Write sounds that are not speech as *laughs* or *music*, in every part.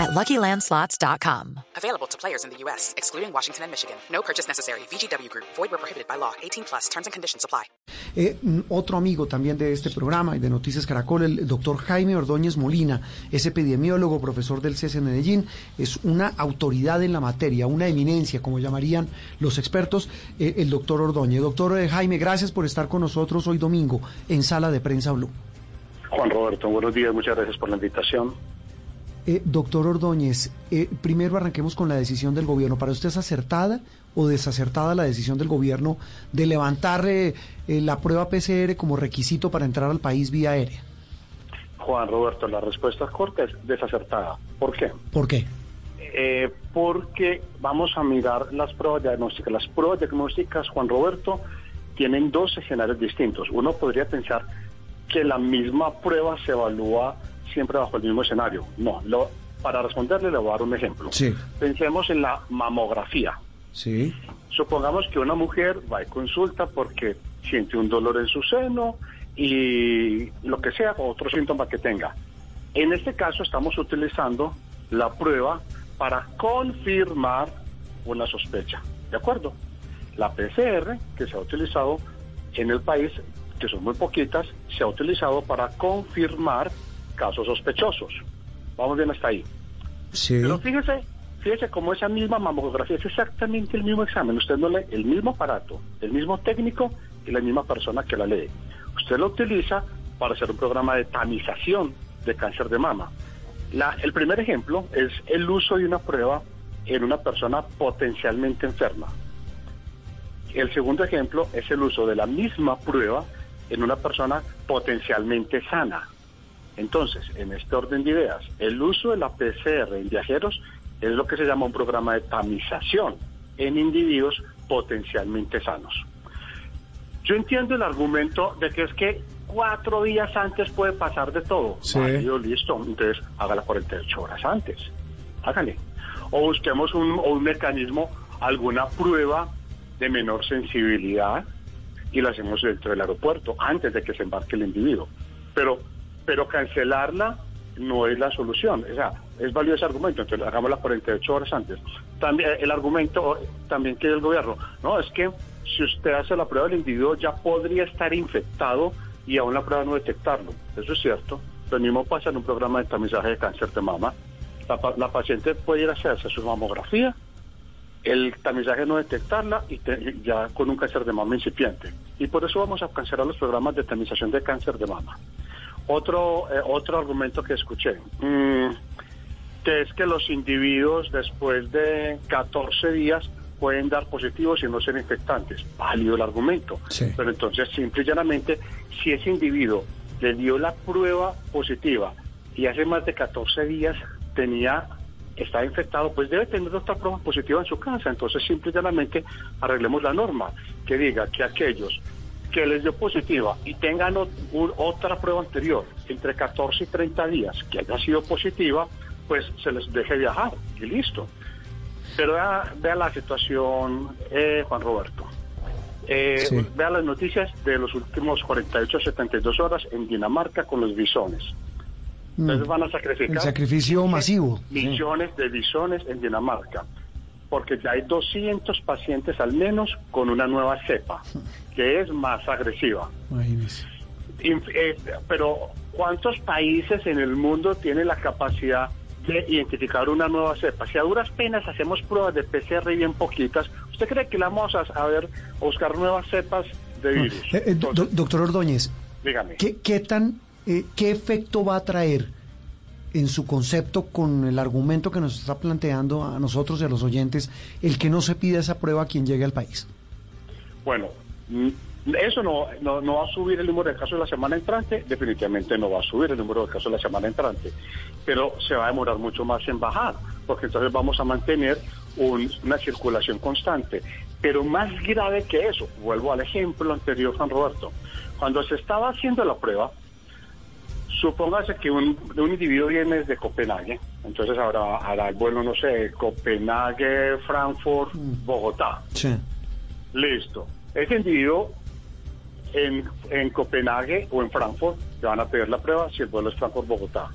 at LuckyLandSlots.com. Available to players in the U.S., excluding Washington and Michigan. No purchase necessary. VGW Group. Void where prohibited by law. 18 plus. Terms and conditions apply. Eh, mm, otro amigo también de este programa y de Noticias Caracol, el doctor Jaime Ordóñez Molina, es epidemiólogo, profesor del CES en Medellín, es una autoridad en la materia, una eminencia, como llamarían los expertos, eh, el doctor Ordóñez. Doctor eh, Jaime, gracias por estar con nosotros hoy domingo en Sala de Prensa Blue. Juan Roberto, buenos días, muchas gracias por la invitación. Eh, doctor Ordóñez, eh, primero arranquemos con la decisión del gobierno. ¿Para usted es acertada o desacertada la decisión del gobierno de levantar eh, eh, la prueba PCR como requisito para entrar al país vía aérea? Juan Roberto, la respuesta corta es desacertada. ¿Por qué? ¿Por qué? Eh, porque vamos a mirar las pruebas diagnósticas. Las pruebas diagnósticas, Juan Roberto, tienen dos escenarios distintos. Uno podría pensar que la misma prueba se evalúa siempre bajo el mismo escenario. No, lo, para responderle le voy a dar un ejemplo. Sí. Pensemos en la mamografía. Sí. Supongamos que una mujer va y consulta porque siente un dolor en su seno y lo que sea, otro síntoma que tenga. En este caso estamos utilizando la prueba para confirmar una sospecha. ¿De acuerdo? La PCR que se ha utilizado en el país, que son muy poquitas, se ha utilizado para confirmar casos sospechosos. Vamos bien hasta ahí. Sí. Pero fíjese, fíjese cómo esa misma mamografía es exactamente el mismo examen. Usted no lee el mismo aparato, el mismo técnico y la misma persona que la lee. Usted lo utiliza para hacer un programa de tamización de cáncer de mama. La- el primer ejemplo es el uso de una prueba en una persona potencialmente enferma. El segundo ejemplo es el uso de la misma prueba en una persona potencialmente sana. Entonces, en este orden de ideas, el uso de la PCR en viajeros es lo que se llama un programa de tamización en individuos potencialmente sanos. Yo entiendo el argumento de que es que cuatro días antes puede pasar de todo. Sí. Válido, listo, entonces hágala 48 horas antes. Hágale. O busquemos un, o un mecanismo, alguna prueba de menor sensibilidad y la hacemos dentro del aeropuerto antes de que se embarque el individuo. Pero, pero cancelarla no es la solución. O sea, es válido ese argumento, entonces hagámosla 48 horas antes. También el argumento también que el gobierno, no, es que si usted hace la prueba del individuo ya podría estar infectado y aún la prueba no detectarlo. Eso es cierto. Lo mismo pasa en un programa de tamizaje de cáncer de mama. La, pa- la paciente puede ir a hacerse su mamografía, el tamizaje no detectarla y ya con un cáncer de mama incipiente. Y por eso vamos a cancelar los programas de tamización de cáncer de mama. Otro, eh, otro argumento que escuché, mm, que es que los individuos después de 14 días pueden dar positivos y no ser infectantes. Válido el argumento. Sí. Pero entonces, simple y llanamente, si ese individuo le dio la prueba positiva y hace más de 14 días tenía está infectado, pues debe tener otra prueba positiva en su casa. Entonces, simple y llanamente, arreglemos la norma que diga que aquellos que les dio positiva y tengan un- otra prueba anterior entre 14 y 30 días que haya sido positiva, pues se les deje viajar y listo. Pero vea, vea la situación, eh, Juan Roberto. Eh, Sí. Vea las noticias de los últimos 48 a 72 horas en Dinamarca con los bisones. Entonces van a sacrificar El sacrificio masivo. Sí. millones de bisones en Dinamarca, porque ya hay 200 pacientes al menos con una nueva cepa, que es más agresiva. Imagínese. Inf- eh, pero, ¿cuántos países en el mundo tienen la capacidad de identificar una nueva cepa? Si a duras penas hacemos pruebas de PCR y bien poquitas, ¿usted cree que la vamos a, a ver, a buscar nuevas cepas de virus? Eh, eh, do- doctor Ordóñez, dígame. ¿qué, qué tan, eh, qué efecto va a traer en su concepto con el argumento que nos está planteando a nosotros y a los oyentes el que no se pida esa prueba a quien llegue al país? Bueno, mm, eso no, no, no va a subir el número de casos la semana entrante, definitivamente no va a subir el número de casos la semana entrante, pero se va a demorar mucho más en bajar, porque entonces vamos a mantener un- una circulación constante. Pero más grave que eso, vuelvo al ejemplo anterior, Juan Roberto, cuando se estaba haciendo la prueba, supóngase que un, un individuo viene desde Copenhague, entonces ahora hará el vuelo, no sé, Copenhague, Frankfurt, Bogotá. Sí. Listo. Ese individuo en, en Copenhague o en Frankfurt le van a pedir la prueba si el vuelo es Frankfurt-Bogotá.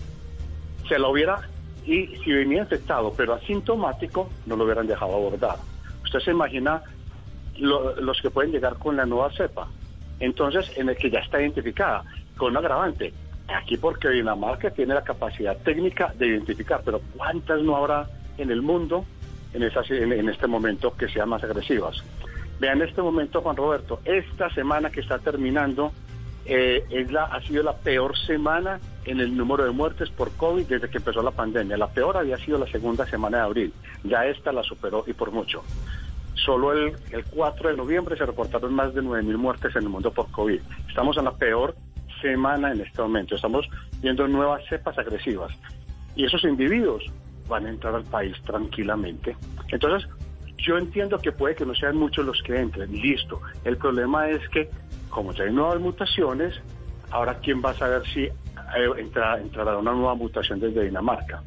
Se lo hubiera, y si venía infectado pero asintomático, no lo hubieran dejado abordar. Usted se imagina lo- los que pueden llegar con la nueva cepa. Entonces, en el que ya está identificada, con un agravante. Aquí porque Dinamarca tiene la capacidad técnica de identificar, pero ¿cuántas no habrá en el mundo en, este momento que sean más agresivas? Vean este momento, Juan Roberto, esta semana que está terminando eh, es la, ha sido la peor semana en el número de muertes por COVID desde que empezó la pandemia. La peor había sido la segunda semana de abril. Ya esta la superó y por mucho. Solo el, el 4 de noviembre se reportaron más de 9.000 muertes en el mundo por COVID. Estamos en la peor semana en este momento. Estamos viendo nuevas cepas agresivas. Y esos individuos van a entrar al país tranquilamente. Entonces, yo entiendo que puede que no sean muchos los que entren. Listo. El problema es que, como ya hay nuevas mutaciones, ahora quién va a saber si eh, entra- entrará una nueva mutación desde Dinamarca.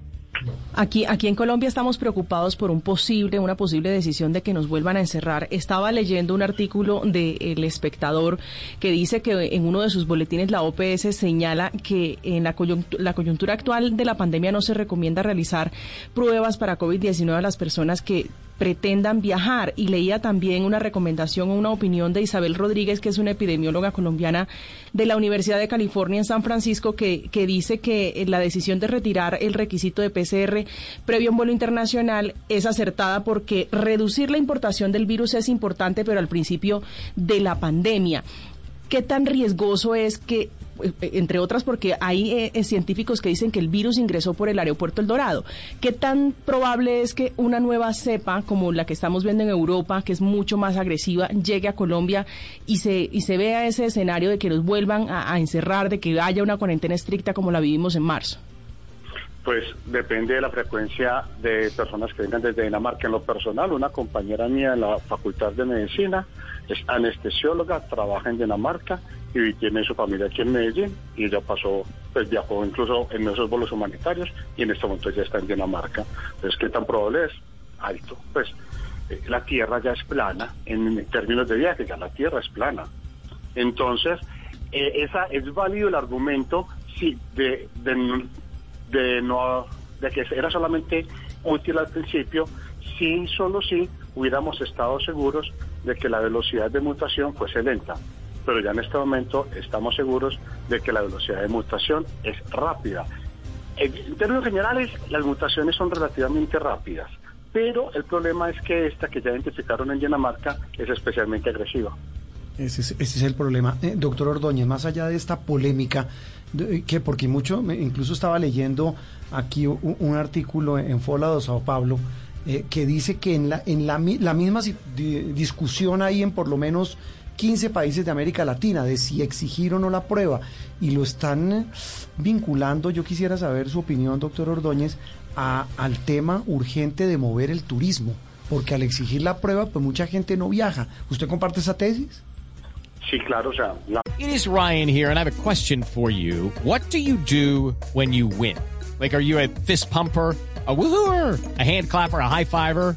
Aquí, aquí en Colombia estamos preocupados por un posible, una posible decisión de que nos vuelvan a encerrar. Estaba leyendo un artículo de El Espectador que dice que en uno de sus boletines la OPS señala que en la coyuntura, la coyuntura actual de la pandemia no se recomienda realizar pruebas para COVID-19 a las personas que pretendan viajar. Y leía también una recomendación o una opinión de Isabel Rodríguez, que es una epidemióloga colombiana de la Universidad de California en San Francisco, que, que dice que eh, la decisión de retirar el requisito de PCR previo a un vuelo internacional es acertada porque reducir la importación del virus es importante, pero al principio de la pandemia. ¿Qué tan riesgoso es que, entre otras, porque hay eh, eh, científicos que dicen que el virus ingresó por el aeropuerto El Dorado, qué tan probable es que una nueva cepa como la que estamos viendo en Europa, que es mucho más agresiva, llegue a Colombia y se, y se vea ese escenario de que nos vuelvan a, a encerrar, de que haya una cuarentena estricta como la vivimos en marzo? Pues depende de la frecuencia de personas que vengan desde Dinamarca. En lo personal, una compañera mía en la Facultad de Medicina es anestesióloga, trabaja en Dinamarca y tiene su familia aquí en Medellín y ella pasó, pues viajó incluso en esos vuelos humanitarios y en este momento ya está en Dinamarca. Entonces, ¿qué tan probable es? Alto. Pues eh, la Tierra ya es plana en términos de viaje, ya la Tierra es plana. Entonces, eh, esa es válido el argumento sí, de, de, no de que era solamente útil al principio si solo si hubiéramos estado seguros de que la velocidad de mutación fuese lenta. Pero ya en este momento estamos seguros de que la velocidad de mutación es rápida. En, términos generales, las mutaciones son relativamente rápidas, pero el problema es que esta que ya identificaron en Dinamarca es especialmente agresiva. Ese es, el problema. Eh, doctor Ordóñez, más allá de esta polémica, de- que porque mucho, incluso estaba leyendo aquí un, artículo en Fola de Sao Paulo eh, que dice que en la, en la, la misma si- di- discusión hay en por lo menos 15 países de América Latina de si exigir o no la prueba y lo están vinculando, yo quisiera saber su opinión, doctor Ordóñez, a- al tema urgente de mover el turismo, porque al exigir la prueba, pues mucha gente no viaja. ¿Usted comparte esa tesis? Sí, claro, o sea, la It is Ryan here, and I have a question for you. What do you do when you win? Like, are you a fist pumper? A woohooer, a hand clapper, a high fiver.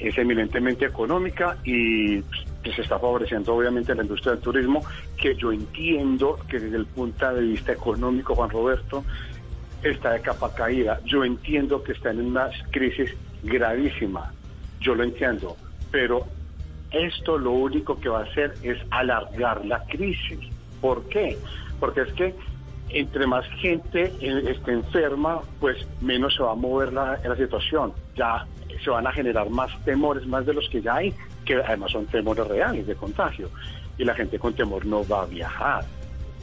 es eminentemente económica y pues, se está favoreciendo obviamente la industria del turismo, que yo entiendo que desde el punto de vista económico, Juan Roberto, está de capa caída. Yo entiendo que está en una crisis gravísima, yo lo entiendo, pero esto lo único que va a hacer es alargar la crisis. ¿Por qué? Porque es que entre más gente eh, esté enferma, pues menos se va a mover la, situación. Ya se van a generar más temores, más de los que ya hay, que además son temores reales de contagio. y la gente con temor no va a viajar.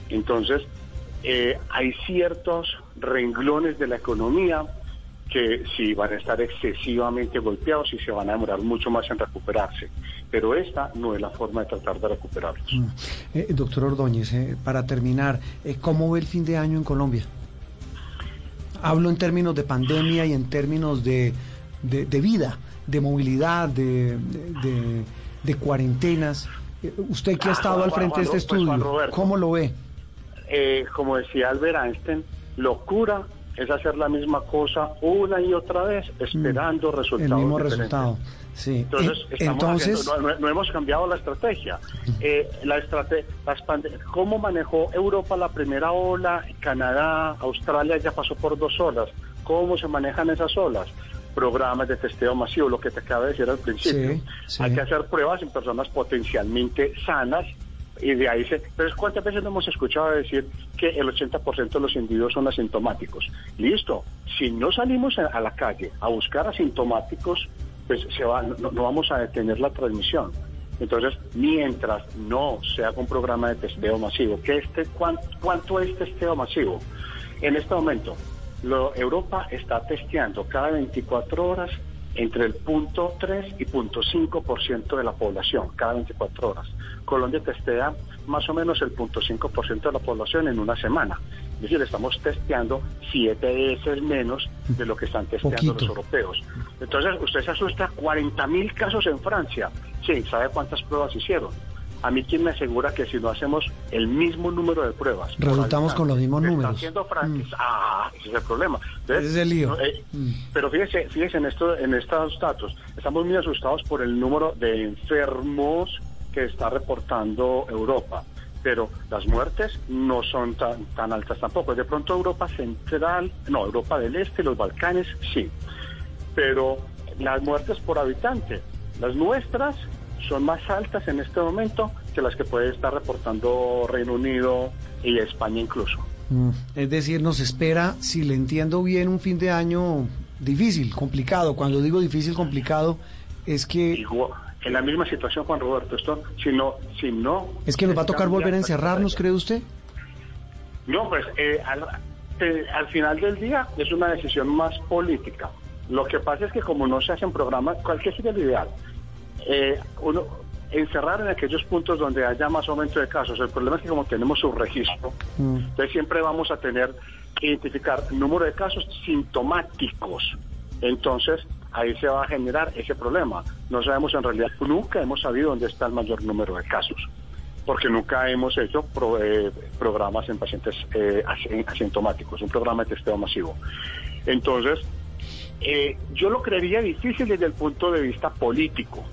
Entonces, eh, hay ciertos renglones de la economía que sí van a estar excesivamente golpeados y se van a demorar mucho más en recuperarse. Pero esta no es la forma de tratar de recuperarlos. Mm. Eh, doctor Ordóñez, eh, para terminar, eh, ¿cómo ve el fin de año en Colombia? Hablo en términos de pandemia y en términos de, de, de vida, de movilidad, de, de, de cuarentenas. Eh, Usted que ha Ah, estado al frente de este estudio. ¿cómo lo ve? Como decía Albert Einstein, locura es hacer la misma cosa una y otra vez esperando El resultados mismo diferentes. resultado. Sí. Entonces, Eh, estamos entonces haciendo- no, no- no hemos cambiado la estrategia. *laughs* Eh, la estrate- las pande- ¿Cómo manejó Europa la primera ola? Canadá, Australia ya pasó por dos olas. ¿Cómo se manejan esas olas? Programas de testeo masivo, lo que te acabo de decir al principio. Sí, sí. Hay que hacer pruebas en personas potencialmente sanas y de ahí se... Pero cuántas veces no hemos escuchado decir que el 80% de los individuos son asintomáticos. Listo, si no salimos a, la calle a buscar asintomáticos, pues se va, no, no vamos a detener la transmisión. Entonces, mientras no se haga un programa de testeo masivo, que este, ¿cuán- ¿cuánto es testeo masivo? En este momento, lo- Europa está testeando cada 24 horas entre el punto 3 y punto 5% de la población, cada 24 horas. Colombia testea más o menos el punto 5% de la población en una semana. Es decir, estamos testeando siete veces menos de lo que están testeando Poquito. los europeos. Entonces, usted se asusta, 40 mil casos en Francia. Sí, ¿sabe cuántas pruebas hicieron? A mí, ¿quién me asegura que si no hacemos el mismo número de pruebas? Resultamos con los mismos números. haciendo Francia? Ah, ese es el problema. Entonces, Ese es el lío. no, eh, Mm. Pero fíjese, fíjese en, esto, en estos datos. Estamos muy asustados por el número de enfermos que está reportando Europa. Pero las muertes no son tan, tan altas tampoco. De pronto Europa Central, no, Europa del Este, los Balcanes, sí. Pero las muertes por habitante, las nuestras son más altas en este momento que las que puede estar reportando Reino Unido y España incluso. Mm, Es decir, nos espera, si le entiendo bien, un fin de año difícil, complicado. Cuando digo difícil, complicado, es que Igual, en la misma situación, Juan Roberto, esto, si no, si no... es que nos va a tocar volver a encerrarnos. ¿cree usted? No, pues eh, al, eh, al final del día es una decisión más política. Lo que pasa es que como no se hacen programas, cualquier sería el ideal? Eh, uno, encerrar en aquellos puntos donde haya más aumento de casos. El problema es que como tenemos su registro, Mm. entonces siempre vamos a tener que identificar número de casos sintomáticos. Entonces ahí se va a generar ese problema. No sabemos en realidad, nunca hemos sabido dónde está el mayor número de casos porque nunca hemos hecho pro- eh, programas en pacientes eh, asi- asintomáticos, un programa de testeo masivo. Entonces, eh, yo lo creería difícil desde el punto de vista político,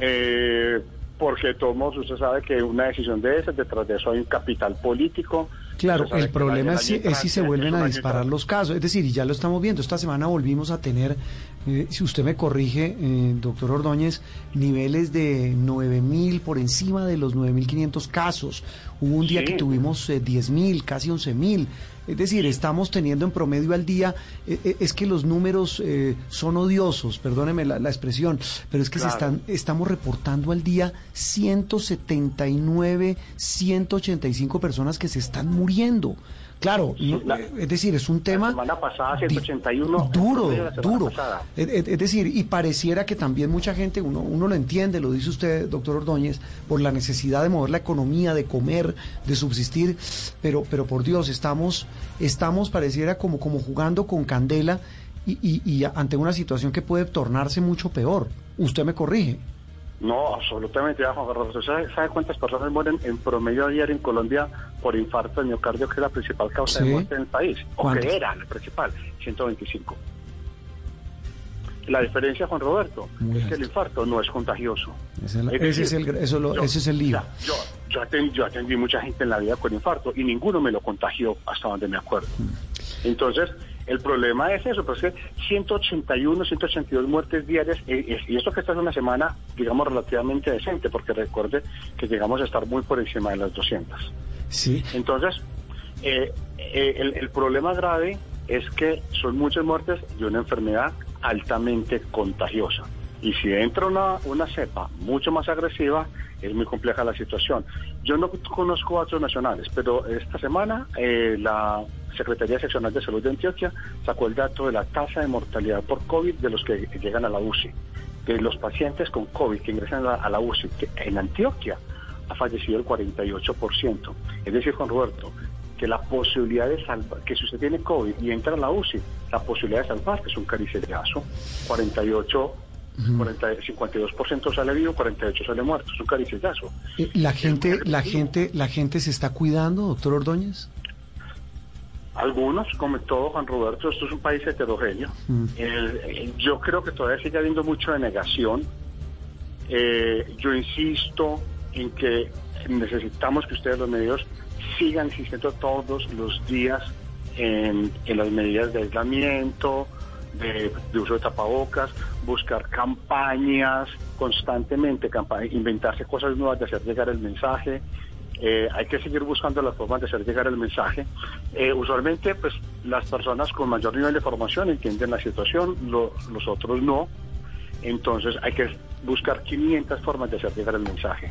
eh, porque todos, usted sabe que una decisión de esas, detrás de eso hay un capital político. Claro, el problema es si, es si se vuelven a disparar los casos. Es decir, y ya lo estamos viendo, esta semana volvimos a tener, eh, si usted me corrige, eh, doctor Ordóñez, niveles de 9.000, por encima de los 9.500 casos. Hubo un día Sí. que tuvimos eh, 10.000, casi 11.000. Es decir, estamos teniendo en promedio al día, eh, eh, es que los números eh, son odiosos, perdóneme la, la expresión, pero es que se están, estamos reportando al día 179, 185 personas que se están muriendo. Claro, no- la- es decir, es un tema semana pasada, di- 181, duro, la duro. es- es decir, y pareciera que también mucha gente, uno, uno lo entiende, lo dice usted, doctor Ordóñez, por la necesidad de mover la economía, de comer, de subsistir, pero, pero por Dios, estamos, estamos pareciera como, como jugando con candela y, y- y ante una situación que puede tornarse mucho peor. Usted me corrige. No, absolutamente, ya, Juan Carlos. ¿Sabe, sabe cuántas personas mueren en promedio diario en Colombia por infarto de miocardio, que es la principal causa Sí. de muerte en el país? O que era la principal, 125. La diferencia, Juan Roberto, Muy es que el infarto no es contagioso. Ese es la- Es ese es decir, el, eso lo- yo- ese es el lío. Yo, yo, atendí, yo atendí mucha gente en la vida con infarto y ninguno me lo contagió hasta donde me acuerdo. Mm. Entonces, el problema es eso, pues es que 181, 182 muertes diarias, eh, eh, y esto que esta es una semana, digamos, relativamente decente, porque recuerde que llegamos a estar muy por encima de las 200. Sí. Entonces, eh, eh, el, el problema grave es que son muchas muertes de una enfermedad altamente contagiosa. Y si entra una, una cepa mucho más agresiva, es muy compleja la situación. Yo no conozco datos nacionales, pero esta semana eh, la Secretaría Seccional de Salud de Antioquia sacó el dato de la tasa de mortalidad por COVID de los que llegan a la UCI. De los pacientes con COVID que ingresan a la, UCI, que en Antioquia ha fallecido el 48%. Es decir, Juan Roberto, que la posibilidad de salvar, que si usted tiene COVID y entra a la UCI, la posibilidad de salvar que es un cariceriazo, 48 52% sale vivo, 48 sale muerto, es un caricillazo. Eh, la gente, la gente, la gente se está cuidando, doctor Ordóñez. Algunos, como todo Juan Roberto, esto es un país heterogéneo. yo creo que todavía sigue habiendo mucho de negación. Eh, yo insisto en que necesitamos que ustedes los medios sigan insistiendo todos los días en, en las medidas de aislamiento, de, uso de tapabocas, buscar campañas constantemente, inventarse cosas nuevas de hacer llegar el mensaje. Eh, hay que seguir buscando las formas de hacer llegar el mensaje. Eh, usualmente, pues las personas con mayor nivel de formación entienden la situación, los otros no. Entonces hay que buscar 500 formas de hacer llegar el mensaje.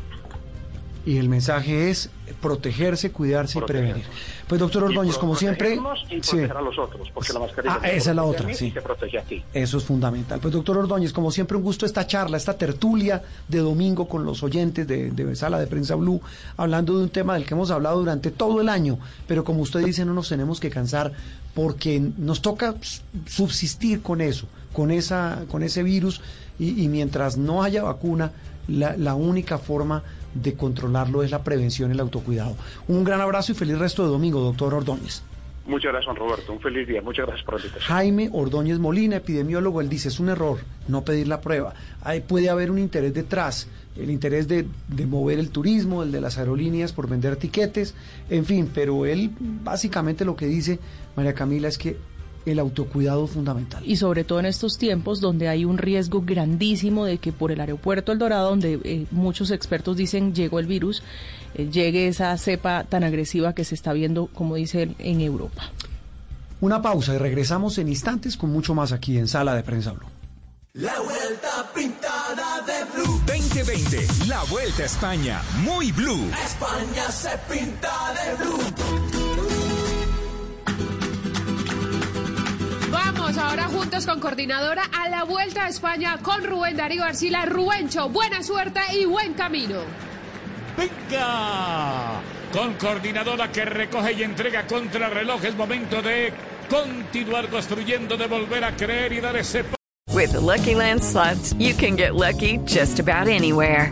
Y el mensaje es protegerse, cuidarse y prevenir. Pues doctor Ordóñez, como siempre... Y proteger a los otros, porque la mascarilla ah, esa es la otra, sí. te protege a ti. Eso es fundamental. Pues doctor Ordóñez, como siempre un gusto esta charla, esta tertulia de domingo con los oyentes de, de Sala de Prensa Blue, hablando de un tema del que hemos hablado durante todo el año, pero como usted dice, no nos tenemos que cansar porque nos toca subsistir con eso, con, esa, con ese virus, y, y mientras no haya vacuna, la, la única forma de controlarlo es la prevención y el autocuidado. Un gran abrazo y feliz resto de domingo, doctor Ordóñez. Muchas gracias, Roberto. Un feliz día. Muchas gracias por la invitación. Jaime Ordóñez Molina, epidemiólogo, él dice, es un error no pedir la prueba. Ahí puede haber un interés detrás, el interés de, de, mover el turismo, el de las aerolíneas por vender tiquetes, en fin, pero él básicamente lo que dice, María Camila, es que el autocuidado fundamental. Y sobre todo en estos tiempos donde hay un riesgo grandísimo de que por el aeropuerto El Dorado, donde eh, muchos expertos dicen llegó el virus, eh, llegue esa cepa tan agresiva que se está viendo, como dice él, en Europa. Una pausa y regresamos en instantes con mucho más aquí en Sala de Prensa Blue. La vuelta pintada de blue. 2020, la vuelta a España, muy blue. España se pinta de blue. Vamos ahora juntos con coordinadora a la Vuelta a España con Rubén Darío Arcila. Rubencho, buena suerte y buen camino. ¡Venga! Con coordinadora que recoge y entrega contra reloj es momento de continuar construyendo, de volver a creer y dar ese With the Lucky Land slots, you can get lucky just about anywhere.